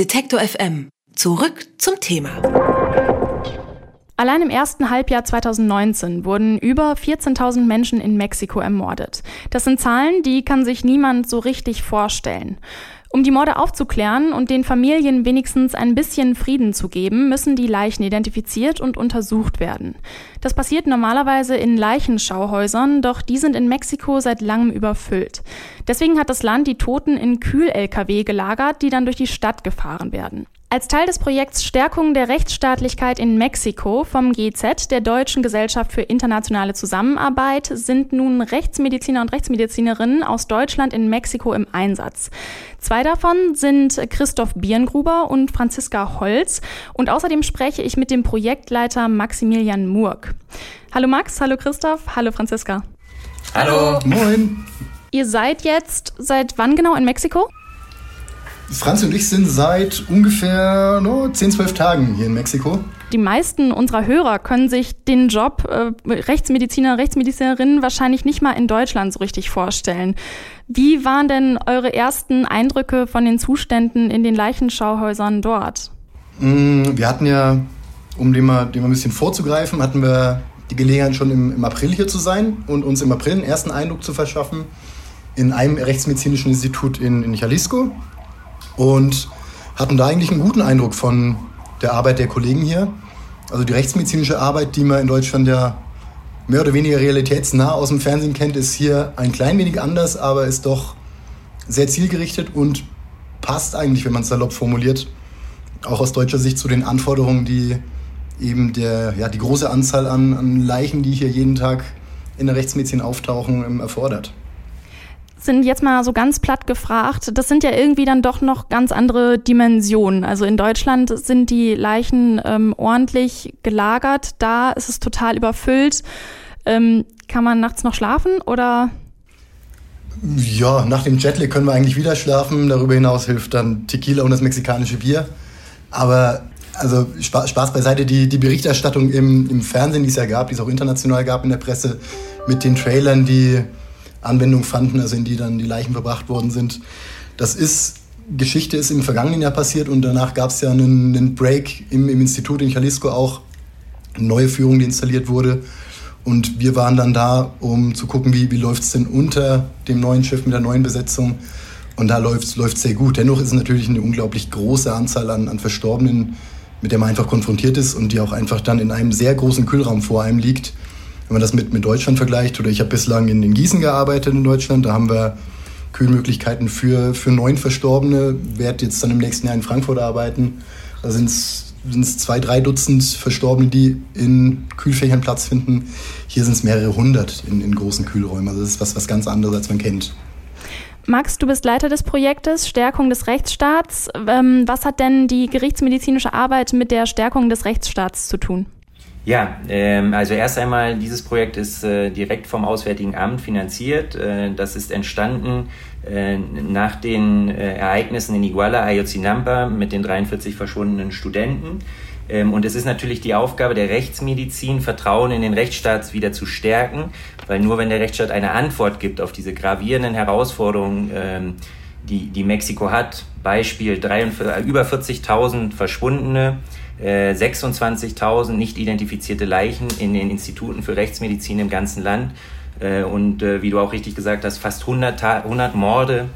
Detektor FM. Zurück zum Thema. Allein im ersten Halbjahr 2019 wurden über 14.000 Menschen in Mexiko ermordet. Das sind Zahlen, die kann sich niemand so richtig vorstellen. Um die Morde aufzuklären und den Familien wenigstens ein bisschen Frieden zu geben, müssen die Leichen identifiziert und untersucht werden. Das passiert normalerweise in Leichenschauhäusern, doch die sind in Mexiko seit langem überfüllt. Deswegen hat das Land die Toten in Kühl-Lkw gelagert, die dann durch die Stadt gefahren werden. Als Teil des Projekts Stärkung der Rechtsstaatlichkeit in Mexiko vom GZ, der Deutschen Gesellschaft für internationale Zusammenarbeit, sind nun Rechtsmediziner und Rechtsmedizinerinnen aus Deutschland in Mexiko im Einsatz. Zwei davon sind Christoph Birngruber und Franziska Holz. Und außerdem spreche ich mit dem Projektleiter Maximilian Murk. Hallo Max, hallo Christoph, hallo Franziska. Hallo. Moin. Ihr seid jetzt seit wann genau in Mexiko? Franz und ich sind seit ungefähr no, 10, 12 Tagen hier in Mexiko. Die meisten unserer Hörer können sich den Job äh, Rechtsmediziner, Rechtsmedizinerin wahrscheinlich nicht mal in Deutschland so richtig vorstellen. Wie waren denn eure ersten Eindrücke von den Zuständen in den Leichenschauhäusern dort? Mm, wir hatten ja, um dem mal, dem mal ein bisschen vorzugreifen, hatten wir die Gelegenheit schon im, im April hier zu sein und uns im April einen ersten Eindruck zu verschaffen in einem rechtsmedizinischen Institut in, in Jalisco und hatten da eigentlich einen guten Eindruck von der Arbeit der Kollegen hier. Also die rechtsmedizinische Arbeit, die man in Deutschland ja mehr oder weniger realitätsnah aus dem Fernsehen kennt, ist hier ein klein wenig anders, aber ist doch sehr zielgerichtet und passt eigentlich, wenn man es salopp formuliert, auch aus deutscher Sicht zu den Anforderungen, die eben der, ja, die große Anzahl an, an Leichen, die hier jeden Tag in der Rechtsmedizin auftauchen, erfordert sind jetzt mal so ganz platt gefragt, das sind ja irgendwie dann doch noch ganz andere Dimensionen. Also in Deutschland sind die Leichen ähm, ordentlich gelagert, da ist es total überfüllt. Ähm, kann man nachts noch schlafen oder? Ja, nach dem Jetlag können wir eigentlich wieder schlafen. Darüber hinaus hilft dann Tequila und das mexikanische Bier. Aber also Spaß beiseite, die, die Berichterstattung im, im Fernsehen, die es ja gab, die es auch international gab in der Presse, mit den Trailern, die Anwendung fanden, also in die dann die Leichen verbracht worden sind. Das ist, Geschichte ist im vergangenen Jahr passiert und danach gab es ja einen, einen Break im, im, Institut in Jalisco auch, eine neue Führung, die installiert wurde. Und wir waren dann da, um zu gucken, wie, wie läuft es denn unter dem neuen Chef mit der neuen Besetzung. Und da läuft es sehr gut. Dennoch ist es natürlich eine unglaublich große Anzahl an, an Verstorbenen, mit der man einfach konfrontiert ist und die auch einfach dann in einem sehr großen Kühlraum vor einem liegt wenn man das mit, mit Deutschland vergleicht, oder ich habe bislang in, in Gießen gearbeitet in Deutschland, da haben wir Kühlmöglichkeiten für, für neun Verstorbene, werde jetzt dann im nächsten Jahr in Frankfurt arbeiten. Da sind es zwei, drei Dutzend Verstorbene, die in Kühlfächern Platz finden. Hier sind es mehrere hundert in, in großen Kühlräumen. Also das ist was, was ganz anderes, als man kennt. Max, du bist Leiter des Projektes Stärkung des Rechtsstaats. Ähm, was hat denn die gerichtsmedizinische Arbeit mit der Stärkung des Rechtsstaats zu tun? Ja, ähm, also erst einmal, dieses Projekt ist äh, direkt vom Auswärtigen Amt finanziert. Äh, das ist entstanden äh, nach den äh, Ereignissen in Iguala, Ayotzinapa mit den 43 verschwundenen Studenten. Ähm, und es ist natürlich die Aufgabe der Rechtsmedizin, Vertrauen in den Rechtsstaat wieder zu stärken, weil nur wenn der Rechtsstaat eine Antwort gibt auf diese gravierenden Herausforderungen, ähm, die, die Mexiko hat, Beispiel 43, über 40.000 Verschwundene, 26.000 äh, nicht identifizierte Leichen in den Instituten für Rechtsmedizin im ganzen Land äh, und äh, wie du auch richtig gesagt hast, fast 100, 100 Morde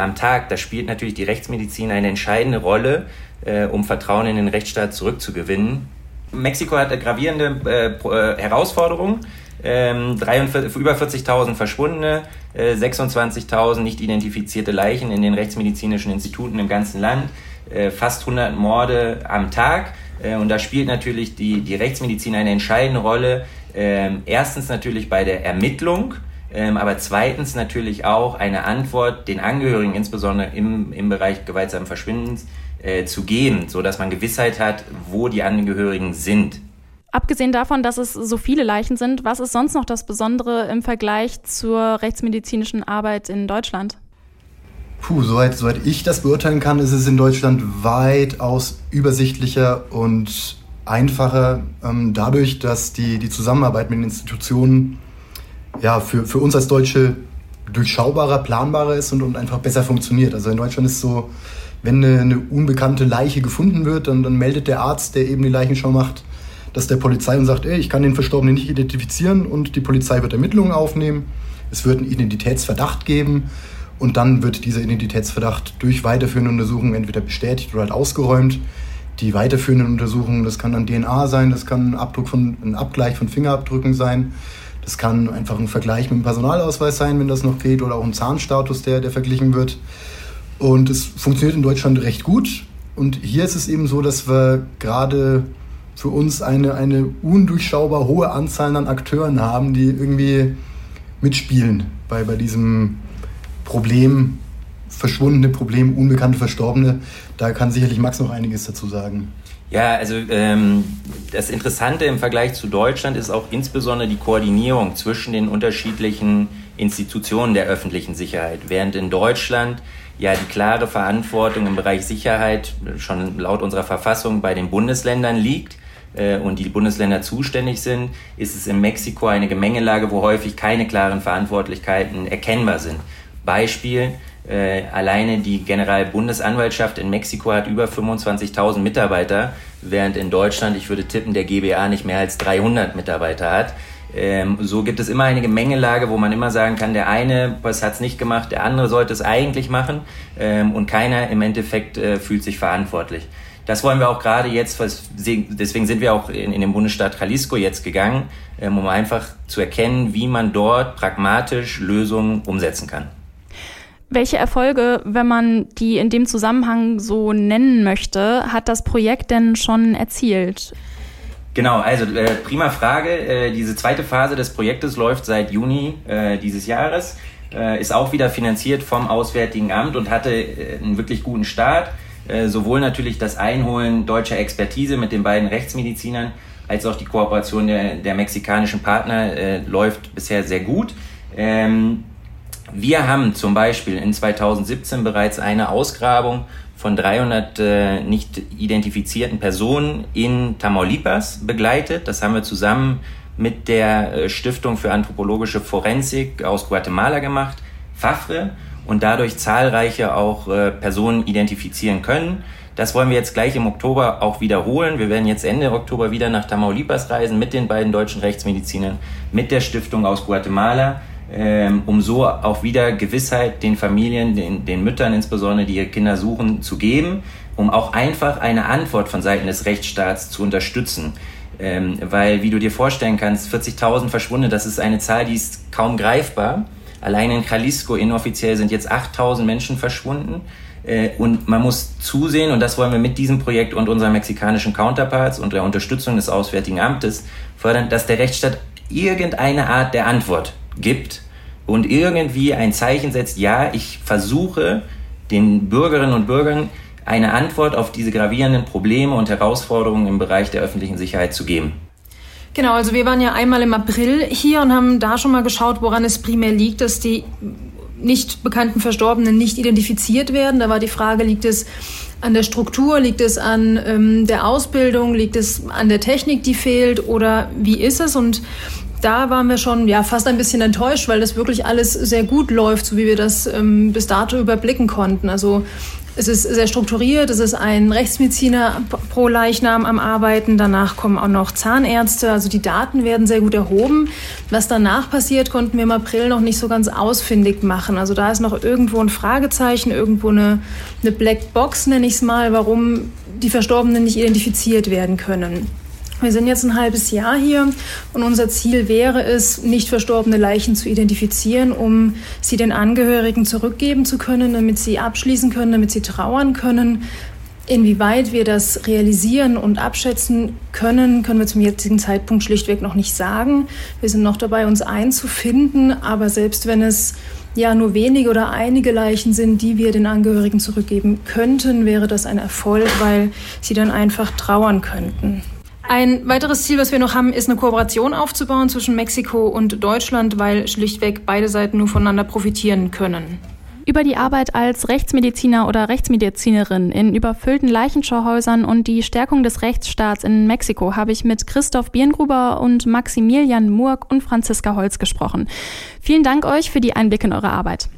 am Tag. Da spielt natürlich die Rechtsmedizin eine entscheidende Rolle, um Vertrauen in den Rechtsstaat zurückzugewinnen. Mexiko hat gravierende Herausforderungen. 43, ähm, über 40.000 Verschwundene, 26.000 nicht identifizierte Leichen in den rechtsmedizinischen Instituten im ganzen Land. Äh, fast 100 Morde am Tag. Äh, und da spielt natürlich die, die Rechtsmedizin eine entscheidende Rolle. Ähm, erstens natürlich bei der Ermittlung, ähm, aber zweitens natürlich auch eine Antwort den Angehörigen, insbesondere im, im Bereich gewaltsamen Verschwindens, äh, zu geben, so dass man Gewissheit hat, wo die Angehörigen sind. Abgesehen davon, dass es so viele Leichen sind, was ist sonst noch das Besondere im Vergleich zur rechtsmedizinischen Arbeit in Deutschland? Puh, soweit, soweit ich das beurteilen kann, ist es in Deutschland weitaus übersichtlicher und einfacher, ähm, dadurch, dass die, die Zusammenarbeit mit den Institutionen ja, für, für uns als Deutsche durchschaubarer, planbarer ist und, und einfach besser funktioniert. Also in Deutschland ist so, wenn eine, eine unbekannte Leiche gefunden wird, dann, dann meldet der Arzt, der eben die Leichenschau macht, das der Polizei und sagt, ey, ich kann den Verstorbenen nicht identifizieren und die Polizei wird Ermittlungen aufnehmen. Es wird einen Identitätsverdacht geben und dann wird dieser Identitätsverdacht durch weiterführende Untersuchungen entweder bestätigt oder halt ausgeräumt. Die weiterführenden Untersuchungen, das kann dann DNA sein, das kann ein, Abdruck von, ein Abgleich von Fingerabdrücken sein, das kann einfach ein Vergleich mit dem Personalausweis sein, wenn das noch geht, oder auch ein Zahnstatus, der, der verglichen wird. Und es funktioniert in Deutschland recht gut. Und hier ist es eben so, dass wir gerade für uns eine, eine undurchschaubar hohe Anzahl an Akteuren haben, die irgendwie mitspielen bei, bei diesem Problem, verschwundene Problem, unbekannte Verstorbene. Da kann sicherlich Max noch einiges dazu sagen. Ja, also ähm, das Interessante im Vergleich zu Deutschland ist auch insbesondere die Koordinierung zwischen den unterschiedlichen Institutionen der öffentlichen Sicherheit. Während in Deutschland ja die klare Verantwortung im Bereich Sicherheit schon laut unserer Verfassung bei den Bundesländern liegt äh, und die Bundesländer zuständig sind, ist es in Mexiko eine Gemengelage, wo häufig keine klaren Verantwortlichkeiten erkennbar sind. Beispiel, äh, alleine die Generalbundesanwaltschaft in Mexiko hat über 25.000 Mitarbeiter, während in Deutschland, ich würde tippen, der GBA nicht mehr als 300 Mitarbeiter hat. Ähm, so gibt es immer eine Gemengelage, wo man immer sagen kann, der eine hat es nicht gemacht, der andere sollte es eigentlich machen ähm, und keiner im Endeffekt äh, fühlt sich verantwortlich. Das wollen wir auch gerade jetzt, deswegen sind wir auch in, in den Bundesstaat Jalisco jetzt gegangen, ähm, um einfach zu erkennen, wie man dort pragmatisch Lösungen umsetzen kann. Welche Erfolge, wenn man die in dem Zusammenhang so nennen möchte, hat das Projekt denn schon erzielt? Genau, also äh, prima Frage. Äh, diese zweite Phase des Projektes läuft seit Juni äh, dieses Jahres, äh, ist auch wieder finanziert vom Auswärtigen Amt und hatte äh, einen wirklich guten Start. Äh, sowohl natürlich das Einholen deutscher Expertise mit den beiden Rechtsmedizinern als auch die Kooperation der, der mexikanischen Partner läuft bisher sehr gut. Ähm, wir haben zum Beispiel in 2017 bereits eine Ausgrabung von 300 äh, nicht identifizierten Personen in Tamaulipas begleitet. Das haben wir zusammen mit der äh, Stiftung für anthropologische Forensik aus Guatemala gemacht, FAFRE, und dadurch zahlreiche auch äh, Personen identifizieren können. Das wollen wir jetzt gleich im Oktober auch wiederholen. Wir werden jetzt Ende Oktober wieder nach Tamaulipas reisen mit den beiden deutschen Rechtsmedizinern, mit der Stiftung aus Guatemala ähm, um so auch wieder Gewissheit den Familien, den, den Müttern insbesondere, die ihre Kinder suchen, zu geben, um auch einfach eine Antwort von Seiten des Rechtsstaats zu unterstützen. Ähm, weil, wie du dir vorstellen kannst, 40.000 Verschwundene, das ist eine Zahl, die ist kaum greifbar. Allein in Jalisco inoffiziell sind jetzt 8.000 Menschen verschwunden. Äh, und man muss zusehen, und das wollen wir mit diesem Projekt und unseren mexikanischen Counterparts und der Unterstützung des Auswärtigen Amtes fördern, dass der Rechtsstaat irgendeine Art der Antwort gibt und irgendwie ein Zeichen setzt, ja, ich versuche den Bürgerinnen und Bürgern eine Antwort auf diese gravierenden Probleme und Herausforderungen im Bereich der öffentlichen Sicherheit zu geben. Genau, also wir waren ja einmal im April hier und haben da schon mal geschaut, woran es primär liegt, dass die nicht bekannten Verstorbenen nicht identifiziert werden. Da war die Frage, liegt es an der Struktur, liegt es an ähm, der Ausbildung, liegt es an der Technik, die fehlt oder wie ist es? Und da waren wir schon ja fast ein bisschen enttäuscht, weil das wirklich alles sehr gut läuft, so wie wir das ähm, bis dato überblicken konnten. Also es ist sehr strukturiert, es ist ein Rechtsmediziner pro Leichnam am Arbeiten, danach kommen auch noch Zahnärzte, also die Daten werden sehr gut erhoben. Was danach passiert, konnten wir im April noch nicht so ganz ausfindig machen. Also da ist noch irgendwo ein Fragezeichen, irgendwo eine, eine Black Box, nenne ich es mal, warum die Verstorbenen nicht identifiziert werden können. Wir sind jetzt ein halbes Jahr hier und unser Ziel wäre es, nicht verstorbene Leichen zu identifizieren, um sie den Angehörigen zurückgeben zu können, damit sie abschließen können, damit sie trauern können. Inwieweit wir das realisieren und abschätzen können, können wir zum jetzigen Zeitpunkt schlichtweg noch nicht sagen. Wir sind noch dabei, uns einzufinden, aber selbst wenn es ja nur wenige oder einige Leichen sind, die wir den Angehörigen zurückgeben könnten, wäre das ein Erfolg, weil sie dann einfach trauern könnten. Ein weiteres Ziel, was wir noch haben, ist eine Kooperation aufzubauen zwischen Mexiko und Deutschland, weil schlichtweg beide Seiten nur voneinander profitieren können. Über die Arbeit als Rechtsmediziner oder Rechtsmedizinerin in überfüllten Leichenschauhäusern und die Stärkung des Rechtsstaats in Mexiko habe ich mit Christoph Birngruber und Maximilian Murk und Franziska Holz gesprochen. Vielen Dank euch für die Einblicke in eure Arbeit.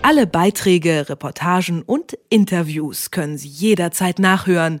Alle Beiträge, Reportagen und Interviews können Sie jederzeit nachhören